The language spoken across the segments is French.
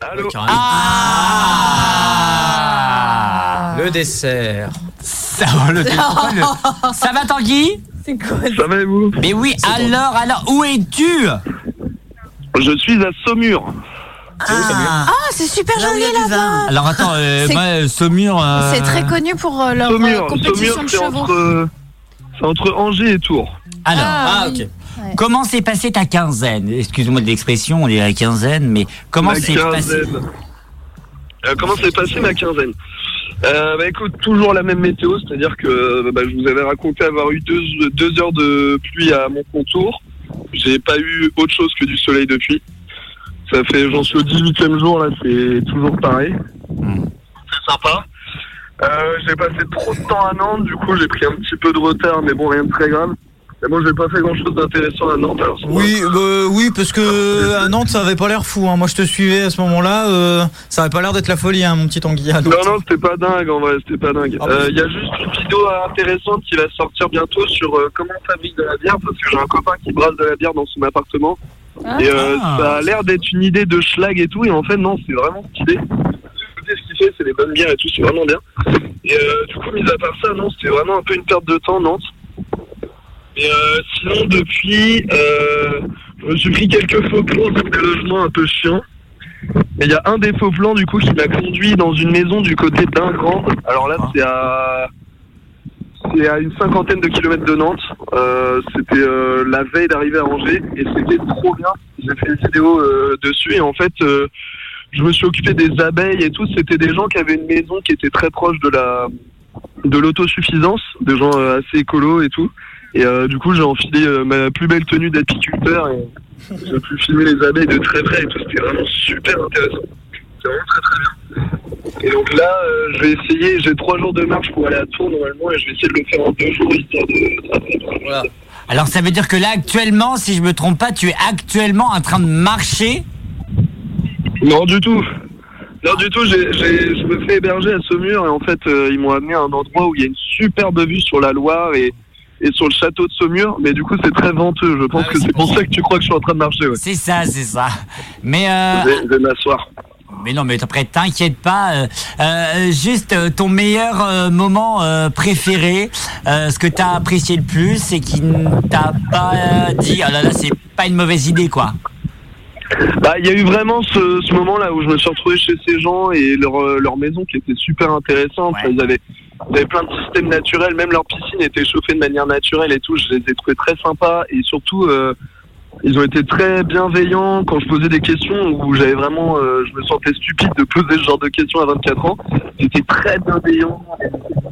Allô Ah Le dessert. Ça va, le- le- Ça va Tanguy C'est quoi Ça va et vous Mais oui, alors, alors, où es-tu Je suis à Saumur. Ah, c'est super Là joli là-bas. Alors attends, euh, euh, Saumur... euh, C'est très connu pour euh, leur Saumur, compétition Saumur de c'est chevaux. entre, c'est entre Angers et Tours. Alors, Ah, Ah, oui. ok. comment s'est passée ta quinzaine? Excuse-moi de l'expression, on est à la quinzaine, mais comment s'est passé. Euh, comment s'est passée ma quinzaine? Euh, bah écoute, toujours la même météo, c'est-à-dire que bah, je vous avais raconté avoir eu deux, deux heures de pluie à mon contour. J'ai pas eu autre chose que du soleil depuis. Ça fait, j'en suis au 18e jour, là, c'est toujours pareil. Hmm. C'est sympa. Euh, j'ai passé trop de temps à Nantes, du coup j'ai pris un petit peu de retard, mais bon, rien de très grave. Mais bon, j'ai pas fait grand-chose d'intéressant à Nantes. alors, Oui, bah, oui, parce que à Nantes, ça avait pas l'air fou. hein. Moi, je te suivais à ce moment-là. euh, ça avait pas l'air d'être la folie, hein, mon petit Tanguy. à Nantes. Non, non, c'était pas dingue en vrai, c'était pas dingue. Ah Il bah. y a juste une vidéo intéressante qui va sortir bientôt sur euh, comment on fabrique de la bière, parce que j'ai un copain qui brasse de la bière dans son appartement. Ah. Et euh, Ah. ça a l'air d'être une idée de schlag et tout, et en fait, non, c'est vraiment stylé. Écoutez, ce qu'il fait, c'est des bonnes bières et tout, c'est vraiment bien. Et euh, du coup, mis à part ça, non, c'était vraiment un peu une perte de temps, Nantes. Et euh, sinon, depuis, euh, je me suis pris quelques faux plans dans des logements un peu chiants. Et il y a un des faux plans du coup qui m'a conduit dans une maison du côté d'Ingrand. Alors là, c'est à c'est à une cinquantaine de kilomètres de Nantes. Euh, c'était la veille d'arriver à Angers et c'était trop bien. J'ai fait une vidéo dessus et en fait, je me suis occupé des abeilles et tout. C'était des gens qui avaient une maison qui était très proche de la de l'autosuffisance, des gens assez écolos et tout. Et euh, du coup, j'ai enfilé euh, ma plus belle tenue d'apiculteur et j'ai pu filmer les abeilles de très près et tout. C'était vraiment super intéressant. C'est vraiment très très bien. Et donc là, euh, je vais essayer. J'ai trois jours de marche pour aller à Tours normalement et je vais essayer de le faire en deux jours histoire de. Voilà. Alors ça veut dire que là, actuellement, si je me trompe pas, tu es actuellement en train de marcher? Non, du tout. Non, du tout. J'ai, j'ai- je me fais héberger à Saumur et en fait, ils m'ont amené à un endroit où il y a une superbe vue sur la Loire et, et sur le château de Saumur. Mais du coup, c'est très venteux. Je pense Ah que c'est pour ça que tu crois que je suis en train de marcher. Ouais. C'est ça, c'est ça. Mais euh, Je vais- m'asseoir. Mais non, mais après, t'inquiète pas. euh, euh, juste euh, ton meilleur moment préféré, ce que t'as apprécié le plus et qui ne t'a pas dit, oh là là, c'est pas une mauvaise idée, quoi. Bah, il y a eu vraiment ce, ce moment-là où je me suis retrouvé chez ces gens et leur, leur maison qui était super intéressante. Ouais. Ils, avaient, ils avaient plein de systèmes naturels, même leur piscine était chauffée de manière naturelle et tout. Je les ai trouvés très sympas et surtout, euh, ils ont été très bienveillants quand je posais des questions où j'avais vraiment, euh, je me sentais stupide de poser ce genre de questions à 24 ans. Étaient très bienveillants.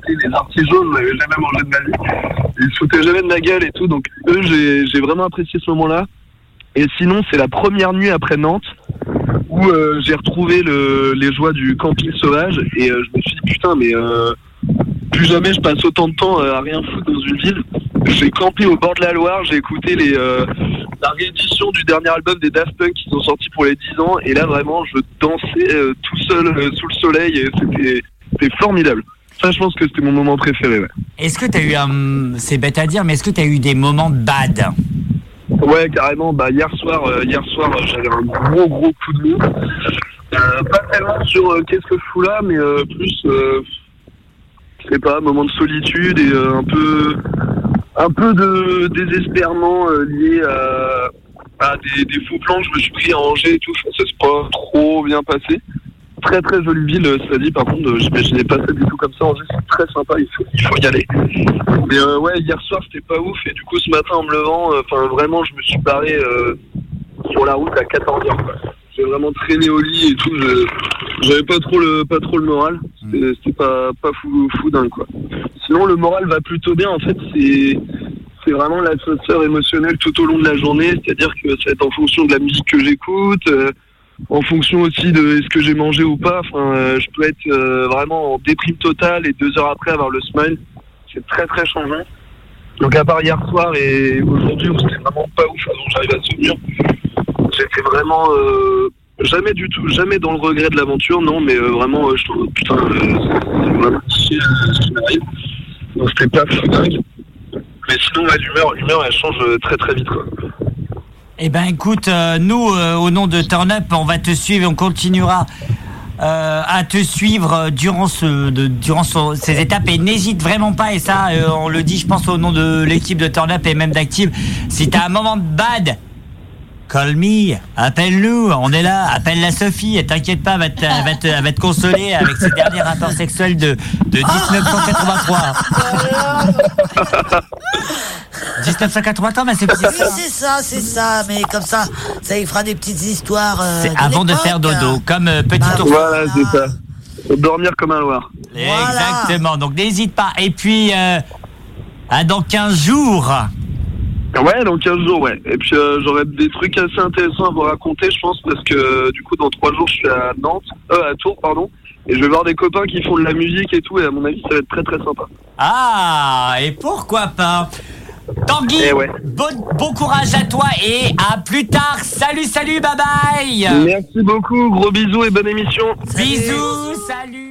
Les artisans, je jamais mangé de ma vie. Ils se foutaient jamais de ma gueule et tout. Donc eux, j'ai vraiment apprécié ce moment-là. Et sinon, c'est la première nuit après Nantes où euh, j'ai retrouvé le, les joies du camping sauvage et je me suis dit putain mais plus jamais je passe autant de temps euh, à rien foutre dans une ville. J'ai campé au bord de la Loire, j'ai écouté les euh, la réédition du dernier album des Daft Punk qui sont sortis pour les 10 ans et là vraiment je dansais euh, tout seul euh, sous le soleil et c'était formidable. Ça je pense que c'était mon moment préféré. Ouais. Est-ce que t'as eu un, c'est bête à dire, mais est-ce que t'as eu des moments bad? Ouais, carrément. Bah, hier soir, hier soir, j'avais un gros, gros coup de mou. Pas tellement sur qu'est-ce que je fous là, mais plus, je sais pas, moment de solitude et euh, un peu, un peu de désespérement euh, lié à, à des, des faux plans je me suis pris à Angers et tout. Que c'est pas trop bien passé. Très très jolie ville, euh, cela dit. Par contre, euh, j'imaginais pas ça du tout comme ça. Angers, c'est très sympa. Il faut, il faut y aller. Mais euh, ouais, hier soir c'était pas ouf et du coup ce matin en me levant, euh, enfin vraiment je me suis barré euh, sur la route à 14 h J'ai vraiment traîné au lit et tout. J'avais pas trop le pas trop le moral. C'était c'était pas pas fou fou dingue quoi. Sinon le moral va plutôt bien. En fait c'est c'est vraiment l'ascenseur émotionnel tout au long de la journée. C'est-à-dire que ça va être en fonction de la musique que j'écoute. euh, en fonction aussi de est-ce que j'ai mangé ou pas. Enfin, euh, je peux être euh, vraiment en déprime totale et deux heures après avoir le smile. C'est très très changeant. Donc à part hier soir et aujourd'hui où c'était vraiment pas ouf j'arrive à souvenir, j'étais vraiment euh, jamais du tout, jamais dans le regret de l'aventure, non, mais euh, vraiment euh, je trouve putain, euh, vraiment chier ce qui m'arrive. Donc c'était pas dingue. Mais sinon ouais, l'humeur, l'humeur elle change très très vite quoi. Eh ben écoute, nous, au nom de Turn Up, on va te suivre on continuera à te suivre durant ce, de, durant ce- ces étapes et n'hésite vraiment pas et ça, on le dit, je pense au nom de l'équipe de Turn Up et même d'Active. Si t'as un moment de bad, call me, appelle-nous, on est là, appelle la Sophie, t'inquiète pas, elle va te, elle va te, elle va te consoler avec ses derniers rapports sexuels de, de 1983. 1983, mais c'est Oui, c'est ça, c'est ça. Mais comme ça, ça y fera des petites histoires. euh, C'est avant de faire dodo, comme euh, petit Bah. Voilà, c'est ça. Dormir comme un loir. Voilà. Exactement. Donc n'hésite pas. Et puis, euh, à dans 15 jours. Ouais, dans 15 jours, ouais. Et puis euh, j'aurai des trucs assez intéressants à vous raconter, je pense, parce que euh, du coup, dans 3 jours, je suis à Nantes, euh, à Tours, pardon. Et je vais voir des copains qui font de la musique et tout, et à mon avis, ça va être très très sympa. Ah, et pourquoi pas Tanguy, Eh ouais. bon, bon courage à toi et à plus tard. Salut, salut, bye bye. Merci beaucoup, gros bisous et bonne émission. Bisous, salut.